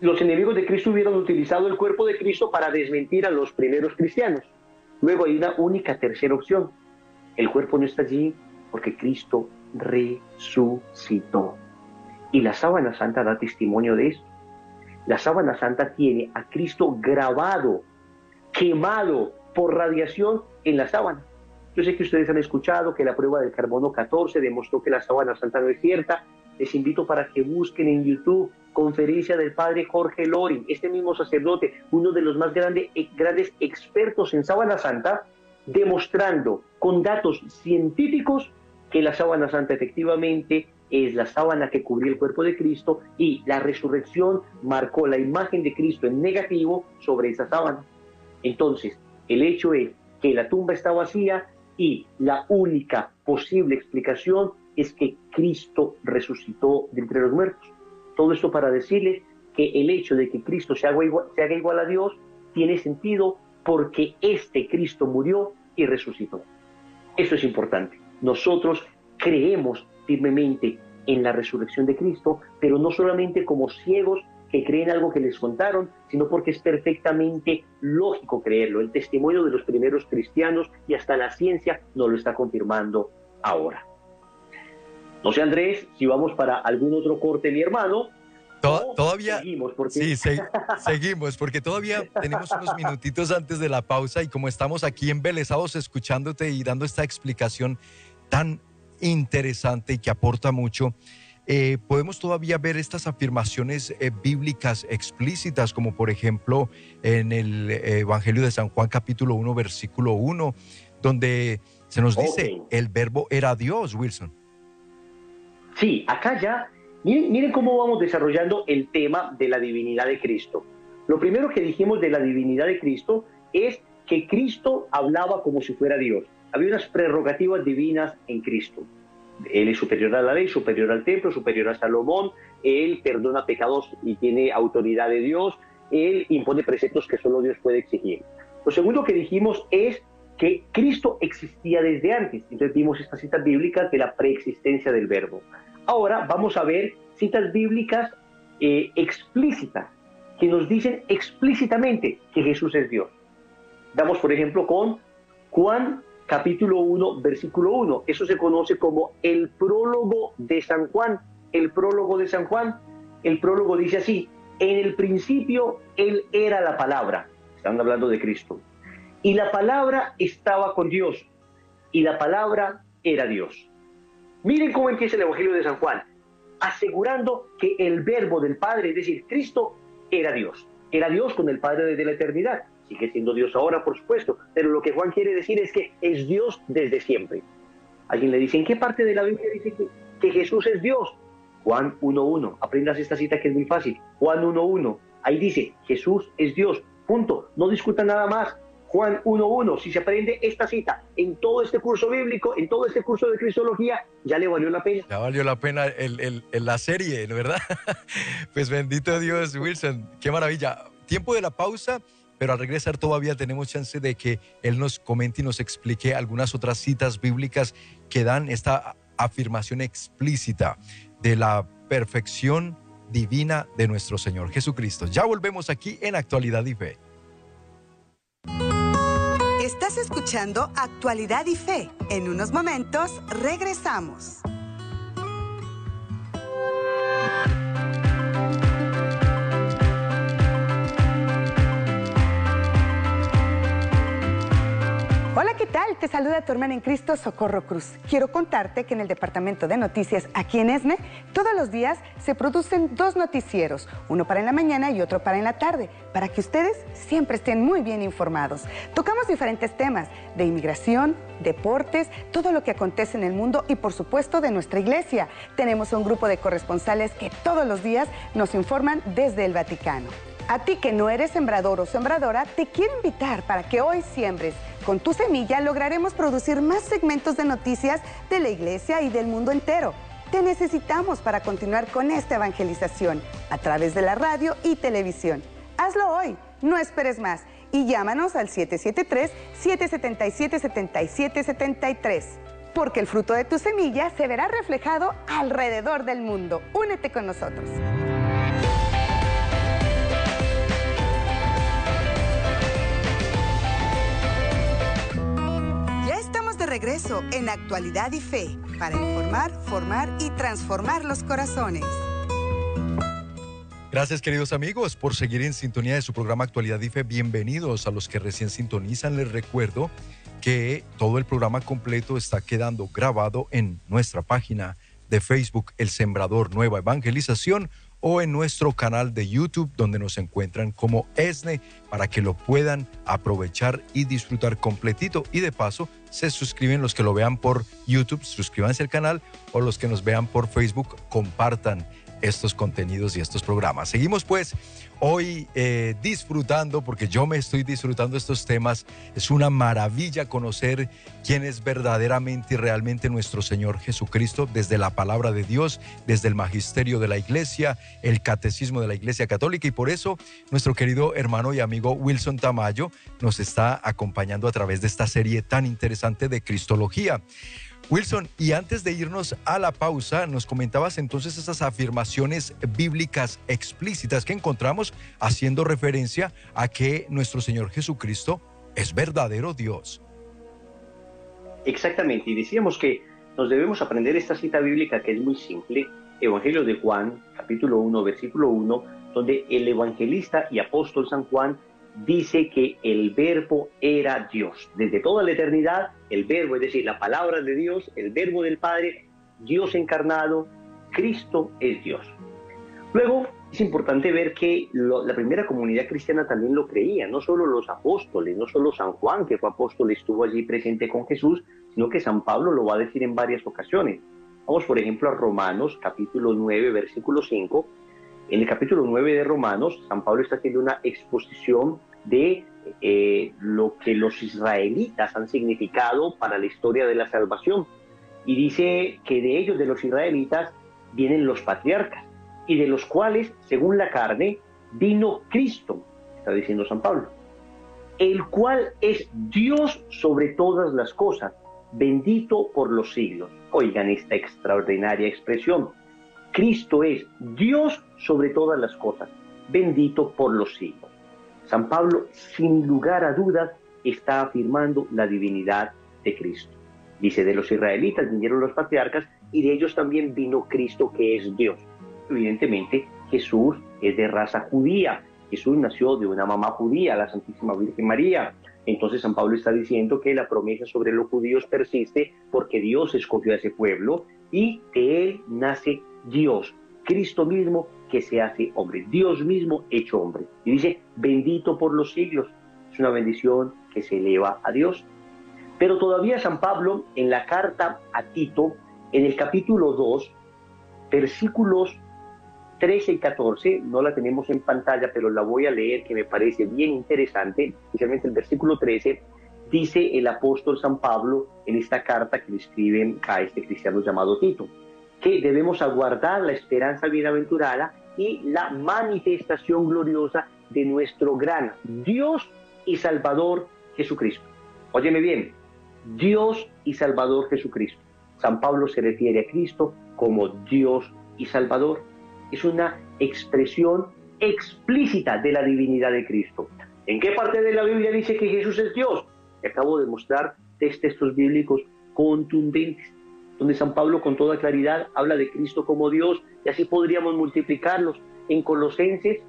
los enemigos de Cristo hubieran utilizado el cuerpo de Cristo para desmentir a los primeros cristianos. Luego hay una única tercera opción. El cuerpo no está allí porque Cristo resucitó. Y la sábana santa da testimonio de esto. La sábana santa tiene a Cristo grabado, quemado por radiación en la sábana. Yo sé que ustedes han escuchado que la prueba del carbono 14 demostró que la sábana santa no es cierta. Les invito para que busquen en YouTube conferencia del padre Jorge Loring, este mismo sacerdote, uno de los más grandes expertos en sábana santa, demostrando con datos científicos que la sábana santa efectivamente es la sábana que cubría el cuerpo de Cristo y la resurrección marcó la imagen de Cristo en negativo sobre esa sábana. Entonces, el hecho es que la tumba está vacía y la única posible explicación es que Cristo resucitó de entre los muertos. Todo esto para decirles que el hecho de que Cristo se se haga igual a Dios tiene sentido porque este Cristo murió y resucitó. Eso es importante. Nosotros creemos firmemente en la resurrección de Cristo, pero no solamente como ciegos que creen algo que les contaron, sino porque es perfectamente lógico creerlo. El testimonio de los primeros cristianos y hasta la ciencia nos lo está confirmando ahora. No sé, Andrés, si vamos para algún otro corte, mi hermano. todavía seguimos porque... sí, seguimos porque todavía tenemos unos minutitos antes de la pausa y como estamos aquí embelesados escuchándote y dando esta explicación tan interesante y que aporta mucho, eh, podemos todavía ver estas afirmaciones eh, bíblicas explícitas, como por ejemplo en el Evangelio de San Juan capítulo 1, versículo 1, donde se nos dice, el verbo era Dios, Wilson. Sí, acá ya, miren, miren cómo vamos desarrollando el tema de la divinidad de Cristo. Lo primero que dijimos de la divinidad de Cristo es que Cristo hablaba como si fuera Dios. Había unas prerrogativas divinas en Cristo. Él es superior a la ley, superior al templo, superior a Salomón, Él perdona pecados y tiene autoridad de Dios, Él impone preceptos que solo Dios puede exigir. Lo segundo que dijimos es que Cristo existía desde antes. Entonces vimos estas citas bíblicas de la preexistencia del verbo. Ahora vamos a ver citas bíblicas eh, explícitas que nos dicen explícitamente que Jesús es Dios. Damos, por ejemplo, con Juan capítulo 1, versículo 1. Eso se conoce como el prólogo de San Juan. El prólogo de San Juan. El prólogo dice así, en el principio Él era la palabra. Están hablando de Cristo. Y la palabra estaba con Dios. Y la palabra era Dios. Miren cómo empieza el Evangelio de San Juan, asegurando que el verbo del Padre, es decir, Cristo, era Dios. Era Dios con el Padre desde la eternidad sigue siendo Dios ahora, por supuesto, pero lo que Juan quiere decir es que es Dios desde siempre. Alguien le dice, ¿en qué parte de la Biblia dice que, Jesús es Dios? Juan 1.1, aprendas esta cita que es muy fácil. Juan 1.1, ahí dice, Jesús es Dios, punto, no discuta nada más. Juan 1.1, si se aprende esta cita en todo este curso bíblico, en todo este curso de Cristología, ya le valió la pena. Ya valió la pena el, la serie, ¿verdad? pues bendito Dios, Wilson, qué maravilla. Tiempo de la pausa pero al regresar todavía tenemos chance de que Él nos comente y nos explique algunas otras citas bíblicas que dan esta afirmación explícita de la perfección divina de nuestro Señor Jesucristo. Ya volvemos aquí en Actualidad y Fe. Estás escuchando Actualidad y Fe. En unos momentos regresamos. Hola, ¿qué tal? Te saluda tu hermana en Cristo, Socorro Cruz. Quiero contarte que en el Departamento de Noticias aquí en ESNE, todos los días se producen dos noticieros, uno para en la mañana y otro para en la tarde, para que ustedes siempre estén muy bien informados. Tocamos diferentes temas de inmigración, deportes, todo lo que acontece en el mundo y por supuesto de nuestra iglesia. Tenemos un grupo de corresponsales que todos los días nos informan desde el Vaticano. A ti que no eres sembrador o sembradora, te quiero invitar para que hoy siembres. Con tu semilla lograremos producir más segmentos de noticias de la iglesia y del mundo entero. Te necesitamos para continuar con esta evangelización a través de la radio y televisión. Hazlo hoy, no esperes más y llámanos al 773-777-7773. Porque el fruto de tu semilla se verá reflejado alrededor del mundo. Únete con nosotros. Regreso en Actualidad y Fe para informar, formar y transformar los corazones. Gracias queridos amigos por seguir en sintonía de su programa Actualidad y Fe. Bienvenidos a los que recién sintonizan. Les recuerdo que todo el programa completo está quedando grabado en nuestra página de Facebook El Sembrador Nueva Evangelización o en nuestro canal de YouTube donde nos encuentran como ESNE para que lo puedan aprovechar y disfrutar completito. Y de paso, se suscriben los que lo vean por YouTube, suscríbanse al canal o los que nos vean por Facebook, compartan estos contenidos y estos programas. Seguimos pues hoy eh, disfrutando, porque yo me estoy disfrutando estos temas. Es una maravilla conocer quién es verdaderamente y realmente nuestro Señor Jesucristo desde la palabra de Dios, desde el magisterio de la iglesia, el catecismo de la iglesia católica. Y por eso nuestro querido hermano y amigo Wilson Tamayo nos está acompañando a través de esta serie tan interesante de Cristología. Wilson, y antes de irnos a la pausa, nos comentabas entonces esas afirmaciones bíblicas explícitas que encontramos haciendo referencia a que nuestro Señor Jesucristo es verdadero Dios. Exactamente, y decíamos que nos debemos aprender esta cita bíblica que es muy simple, Evangelio de Juan, capítulo 1, versículo 1, donde el evangelista y apóstol San Juan dice que el verbo era Dios. Desde toda la eternidad, el verbo, es decir, la palabra de Dios, el verbo del Padre, Dios encarnado, Cristo es Dios. Luego, es importante ver que la primera comunidad cristiana también lo creía, no solo los apóstoles, no solo San Juan, que fue apóstol, estuvo allí presente con Jesús, sino que San Pablo lo va a decir en varias ocasiones. Vamos, por ejemplo, a Romanos, capítulo 9, versículo 5, en el capítulo 9 de Romanos, San Pablo está haciendo una exposición de eh, lo que los israelitas han significado para la historia de la salvación. Y dice que de ellos, de los israelitas, vienen los patriarcas, y de los cuales, según la carne, vino Cristo, está diciendo San Pablo, el cual es Dios sobre todas las cosas, bendito por los siglos. Oigan esta extraordinaria expresión Cristo es Dios sobre todas las cosas, bendito por los siglos. San Pablo, sin lugar a dudas, está afirmando la divinidad de Cristo. Dice, de los israelitas vinieron los patriarcas y de ellos también vino Cristo que es Dios. Evidentemente, Jesús es de raza judía. Jesús nació de una mamá judía, la Santísima Virgen María. Entonces San Pablo está diciendo que la promesa sobre los judíos persiste porque Dios escogió a ese pueblo y de él nace Dios, Cristo mismo que se hace hombre, Dios mismo hecho hombre. Y dice, bendito por los siglos. Es una bendición que se eleva a Dios. Pero todavía San Pablo en la carta a Tito, en el capítulo 2, versículos 13 y 14, no la tenemos en pantalla, pero la voy a leer que me parece bien interesante, especialmente el versículo 13, dice el apóstol San Pablo en esta carta que le escriben a este cristiano llamado Tito que debemos aguardar la esperanza bienaventurada y la manifestación gloriosa de nuestro gran Dios y Salvador Jesucristo. Óyeme bien, Dios y Salvador Jesucristo. San Pablo se refiere a Cristo como Dios y Salvador. Es una expresión explícita de la divinidad de Cristo. ¿En qué parte de la Biblia dice que Jesús es Dios? acabo de mostrar textos bíblicos contundentes donde San Pablo con toda claridad habla de Cristo como Dios y así podríamos multiplicarlos. En Colosenses,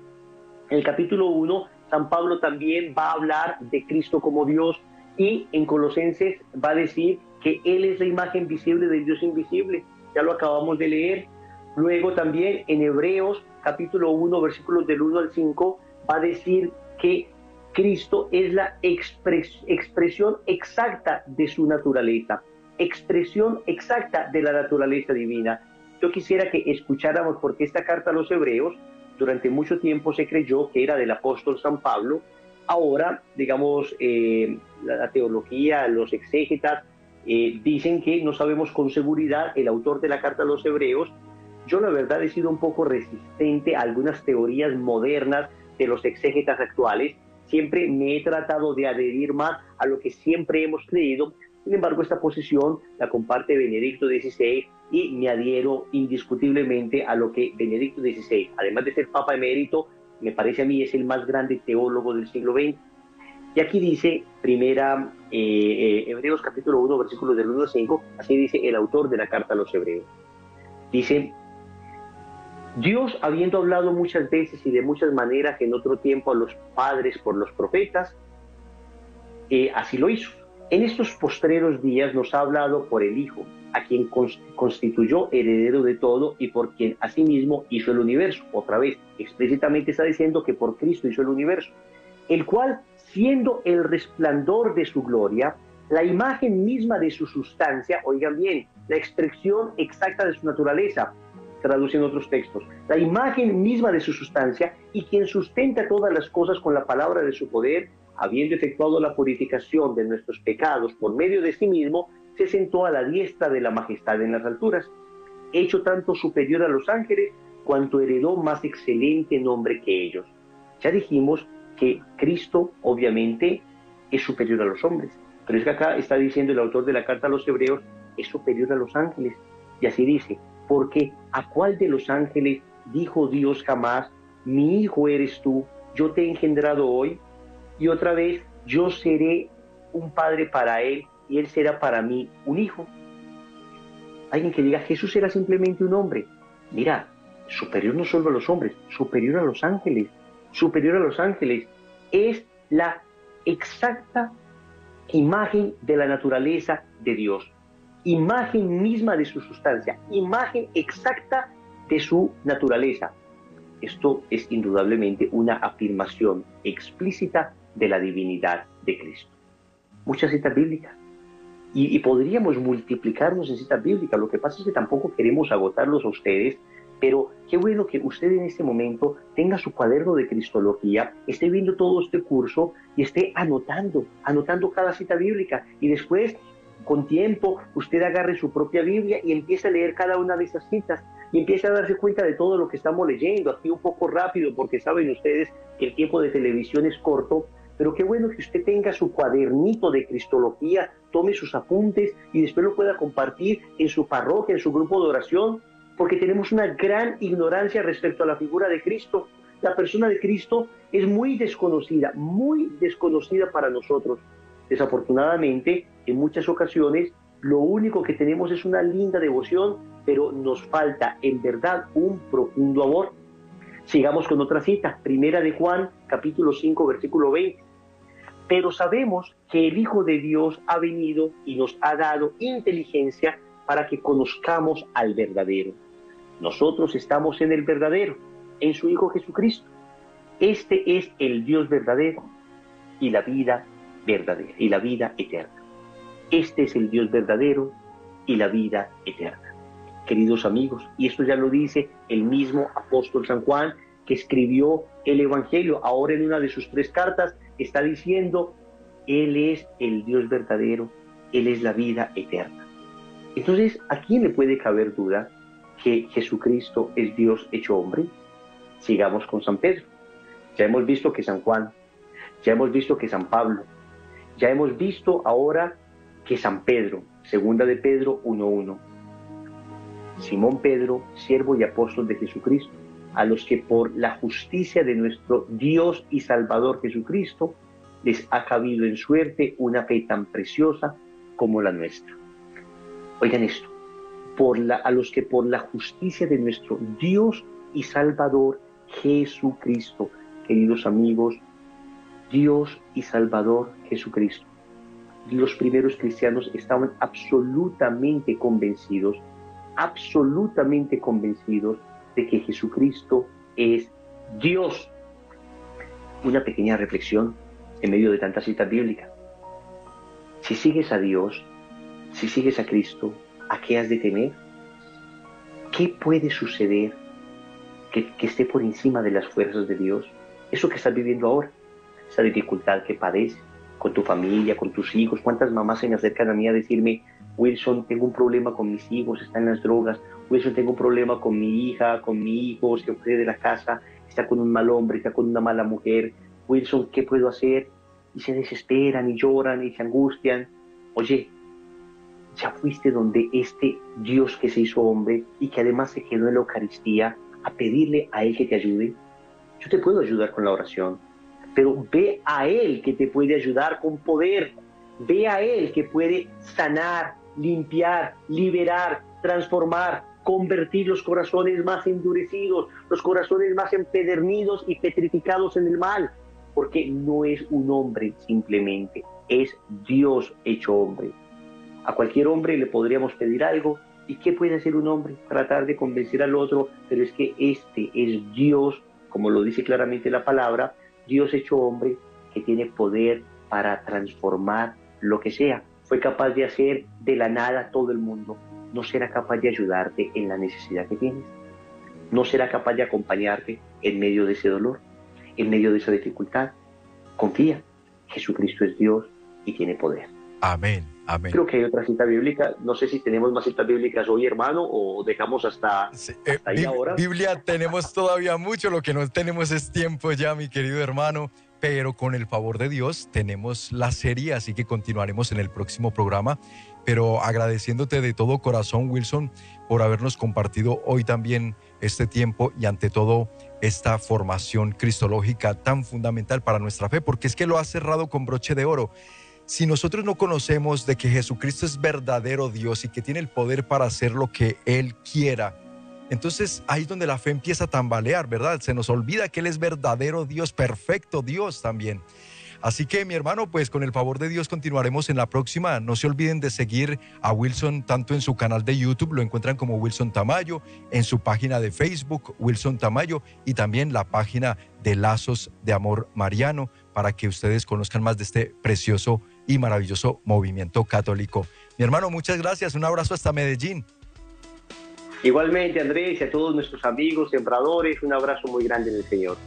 en el capítulo 1, San Pablo también va a hablar de Cristo como Dios Y en Colosenses va a decir que Él es la imagen visible del Dios invisible. Ya lo acabamos de leer. Luego también en Hebreos capítulo 1, versículos del 1 al 5, va a decir que Cristo es la expresión exacta de su naturaleza, expresión exacta de la naturaleza divina. Yo quisiera que escucháramos porque esta carta a los hebreos durante mucho tiempo se creyó que era del apóstol San Pablo. Ahora, digamos, eh, la, teología, los exégetas eh, dicen que no sabemos con seguridad el autor de la carta a los hebreos. Yo la verdad he sido un poco resistente a algunas teorías modernas de los exégetas actuales. Siempre me he tratado de adherir más a lo que siempre hemos creído. Sin embargo, esta posición la comparte Benedicto XVI y me adhiero indiscutiblemente a lo que Benedicto XVI, además de ser Papa emérito, me parece a mí es el más grande teólogo del siglo XX. Y aquí dice, primera, eh, eh, Hebreos capítulo 1, versículos del 1 al 5, así dice el autor de la carta a los Hebreos. Dice, Dios, habiendo hablado muchas veces y de muchas maneras en otro tiempo a los padres por los profetas, eh, así lo hizo. En estos postreros días nos ha hablado por el Hijo, a quien constituyó heredero de todo y por quien asimismo hizo el universo. Otra vez, explícitamente está diciendo que por Cristo hizo el universo, el cual, siendo el resplandor de su gloria, la imagen misma de su sustancia, oigan bien, la expresión exacta de su naturaleza, traduce en otros textos, la imagen misma de su sustancia y quien sustenta todas las cosas con la palabra de su poder, habiendo efectuado la purificación de nuestros pecados por medio de sí mismo, se sentó a la diestra de la majestad en las alturas, hecho tanto superior a los ángeles cuanto heredó más excelente nombre que ellos. Ya dijimos que Cristo obviamente es superior a los hombres, pero es que acá está diciendo el autor de la carta a los hebreos, es superior a los ángeles. Y así dice, porque ¿a cuál de los ángeles dijo Dios jamás, mi hijo eres tú, yo te he engendrado hoy? Y otra vez, yo seré un padre para él y él será para mí un hijo. Alguien que diga, Jesús era simplemente un hombre. Mira, superior no solo a los hombres, superior a los ángeles, superior a los ángeles. Es la exacta imagen de la naturaleza de Dios imagen misma de su sustancia, imagen exacta de su naturaleza. Esto es indudablemente una afirmación explícita de la divinidad de Cristo. Muchas citas bíblicas. Y, podríamos multiplicarnos en citas bíblicas. Lo que pasa es que tampoco queremos agotarlos a ustedes, pero qué bueno que usted en este momento tenga su cuaderno de Cristología, esté viendo todo este curso y esté anotando, anotando cada cita bíblica. Y después con tiempo usted agarre su propia Biblia y empiece a leer cada una de esas citas y empiece a darse cuenta de todo lo que estamos leyendo, aquí un poco rápido porque saben ustedes que el tiempo de televisión es corto, pero qué bueno que usted tenga su cuadernito de cristología, tome sus apuntes y después lo pueda compartir en su parroquia, en su grupo de oración, porque tenemos una gran ignorancia respecto a la figura de Cristo. La persona de Cristo es muy desconocida, muy desconocida para nosotros. Desafortunadamente, en muchas ocasiones, lo único que tenemos es una linda devoción, pero nos falta en verdad un profundo amor. Sigamos con otra cita, primera de Juan, capítulo 5, versículo 20. Pero sabemos que el Hijo de Dios ha venido y nos ha dado inteligencia para que conozcamos al verdadero. Nosotros estamos en el verdadero, en su Hijo Jesucristo. Este es el Dios verdadero y la vida verdadera y la vida eterna. Este es el Dios verdadero y la vida eterna. Queridos amigos, y esto ya lo dice el mismo apóstol San Juan que escribió el Evangelio, ahora en una de sus tres cartas, está diciendo, Él es el Dios verdadero, Él es la vida eterna. Entonces, ¿a quién le puede caber duda que Jesucristo es Dios hecho hombre? Sigamos con San Pedro. Ya hemos visto que San Juan, ya hemos visto que San Pablo, ya hemos visto ahora que San Pedro, segunda de Pedro 1.1, Simón Pedro, siervo y apóstol de Jesucristo, a los que por la justicia de nuestro Dios y Salvador Jesucristo les ha cabido en suerte una fe tan preciosa como la nuestra. Oigan esto, a los que por la justicia de nuestro Dios y Salvador Jesucristo, queridos amigos, Dios y Salvador Jesucristo. los primeros cristianos estaban absolutamente convencidos, absolutamente convencidos de que Jesucristo es Dios. Una pequeña reflexión en medio de tanta cita bíblica. Si sigues a Dios, si sigues a Cristo, ¿a qué has de temer? ¿Qué puede suceder que, que esté por encima de las fuerzas de Dios? Eso que estás viviendo ahora, esa dificultad que padeces con tu familia, con tus hijos. ¿Cuántas mamás se me acercan a mí a decirme, Wilson, tengo un problema con mis hijos, están en las drogas. Wilson, tengo un problema con mi hija, con mi hijo, se fue de la casa, está con un mal hombre, está con una mala mujer. Wilson, ¿qué puedo hacer? Y se desesperan y lloran y se angustian. Oye, ya fuiste donde este Dios que se hizo hombre y que además se quedó en la Eucaristía a pedirle a Él que te ayude. Yo te puedo ayudar con la oración, pero ve a Él que te puede ayudar con poder. Ve a Él que puede sanar, limpiar, liberar, transformar, convertir los corazones más endurecidos, los corazones más empedernidos y petrificados en el mal, porque no es un hombre simplemente, es Dios hecho hombre. A cualquier hombre le podríamos pedir algo, ¿y qué puede hacer un hombre? Tratar de convencer al otro, pero es que este es Dios, como lo dice claramente la palabra, Dios hecho hombre que tiene poder para transformar lo que sea fue capaz de hacer de la nada todo el mundo, no será capaz de ayudarte en la necesidad que tienes. No será capaz de acompañarte en medio de ese dolor, en medio de esa dificultad. Confía, Jesucristo es Dios y tiene poder. Amén, amén. Creo que hay otra cita bíblica. No sé si tenemos más citas bíblicas hoy, hermano, o dejamos hasta, eh, ahí ahora. Biblia tenemos todavía mucho, lo que no tenemos es tiempo ya, mi querido hermano pero con el favor de Dios tenemos la serie, así que continuaremos en el próximo programa. Pero agradeciéndote de todo corazón, Wilson, por habernos compartido hoy también este tiempo y ante todo esta formación cristológica tan fundamental para nuestra fe, porque es que lo ha cerrado con broche de oro. Si nosotros no conocemos de que Jesucristo es verdadero Dios y que tiene el poder para hacer lo que Él quiera, entonces ahí es donde la fe empieza a tambalear, ¿verdad? Se nos olvida que Él es verdadero Dios, perfecto Dios también. Así que mi hermano, pues con el favor de Dios continuaremos en la próxima. No se olviden de seguir a Wilson tanto en su canal de YouTube, lo encuentran como Wilson Tamayo, en su página de Facebook, Wilson Tamayo, y también la página de Lazos de Amor Mariano, para que ustedes conozcan más de este precioso y maravilloso movimiento católico. Mi hermano, muchas gracias. Un abrazo hasta Medellín. Igualmente, Andrés, y a todos nuestros amigos, sembradores, un abrazo muy grande en el Señor.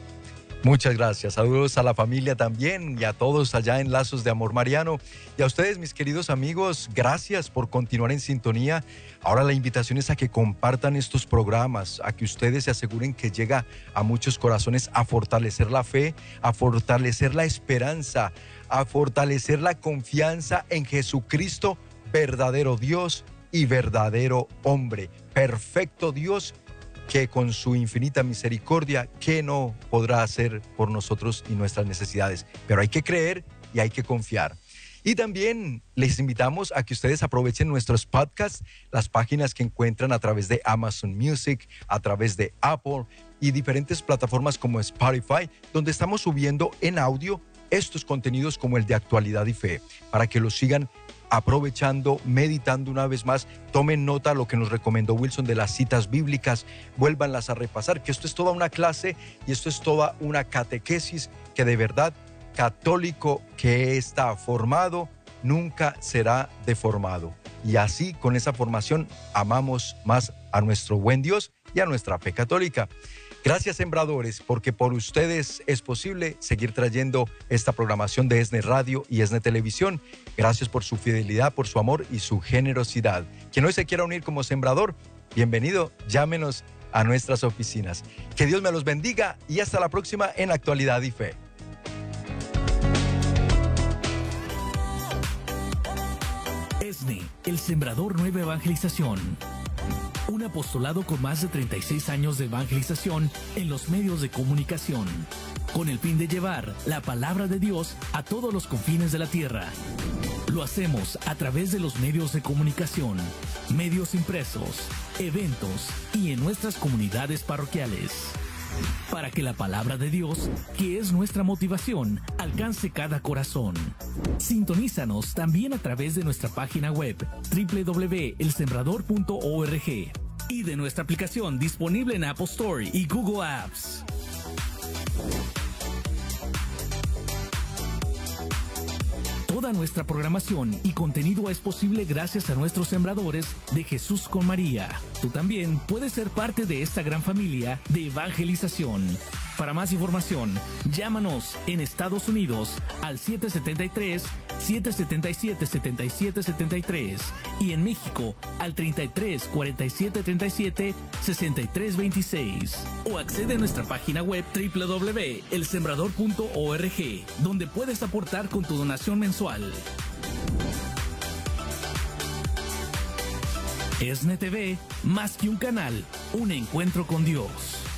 Muchas gracias. Saludos a la familia también y a todos allá en Lazos de Amor Mariano. Y a ustedes, mis queridos amigos, gracias por continuar en sintonía. Ahora la invitación es a que compartan estos programas, a que ustedes se aseguren que llega a muchos corazones a fortalecer la fe, a fortalecer la esperanza, a fortalecer la confianza en Jesucristo, verdadero Dios y verdadero hombre, perfecto Dios que con su infinita misericordia, ¿qué no podrá hacer por nosotros y nuestras necesidades? Pero hay que creer y hay que confiar. Y también les invitamos a que ustedes aprovechen nuestros podcasts, las páginas que encuentran a través de Amazon Music, a través de Apple y diferentes plataformas como Spotify, donde estamos subiendo en audio estos contenidos como el de actualidad y fe, para que los sigan aprovechando, meditando una vez más, tomen nota lo que nos recomendó Wilson de las citas bíblicas, vuélvanlas a repasar, que esto es toda una clase y esto es toda una catequesis que de verdad católico que está formado nunca será deformado. Y así, con esa formación, amamos más a nuestro buen Dios y a nuestra fe católica. Gracias, sembradores, porque por ustedes es posible seguir trayendo esta programación de ESNE Radio y ESNE Televisión. Gracias por su fidelidad, por su amor y su generosidad. Quien hoy se quiera unir como sembrador, bienvenido, llámenos a nuestras oficinas. Que Dios me los bendiga y hasta la próxima en Actualidad y Fe. ESNE, el Sembrador Nueva Evangelización un apostolado con más de 36 años de evangelización en los medios de comunicación, con el fin de llevar la palabra de Dios a todos los confines de la tierra. Lo hacemos a través de los medios de comunicación, medios impresos, eventos y en nuestras comunidades parroquiales. Para que la palabra de Dios, que es nuestra motivación, alcance cada corazón. Sintonízanos también a través de nuestra página web www.elsembrador.org y de nuestra aplicación disponible en Apple Store y Google Apps. Toda nuestra programación y contenido es posible gracias a nuestros sembradores de Jesús con María. Tú también puedes ser parte de esta gran familia de evangelización. Para más información, llámanos en Estados Unidos al 773 777 7773 y en México al 33 47 37 63 26 o accede a nuestra página web www.elsembrador.org donde puedes aportar con tu donación mensual. ESNE TV, más que un canal, un encuentro con Dios.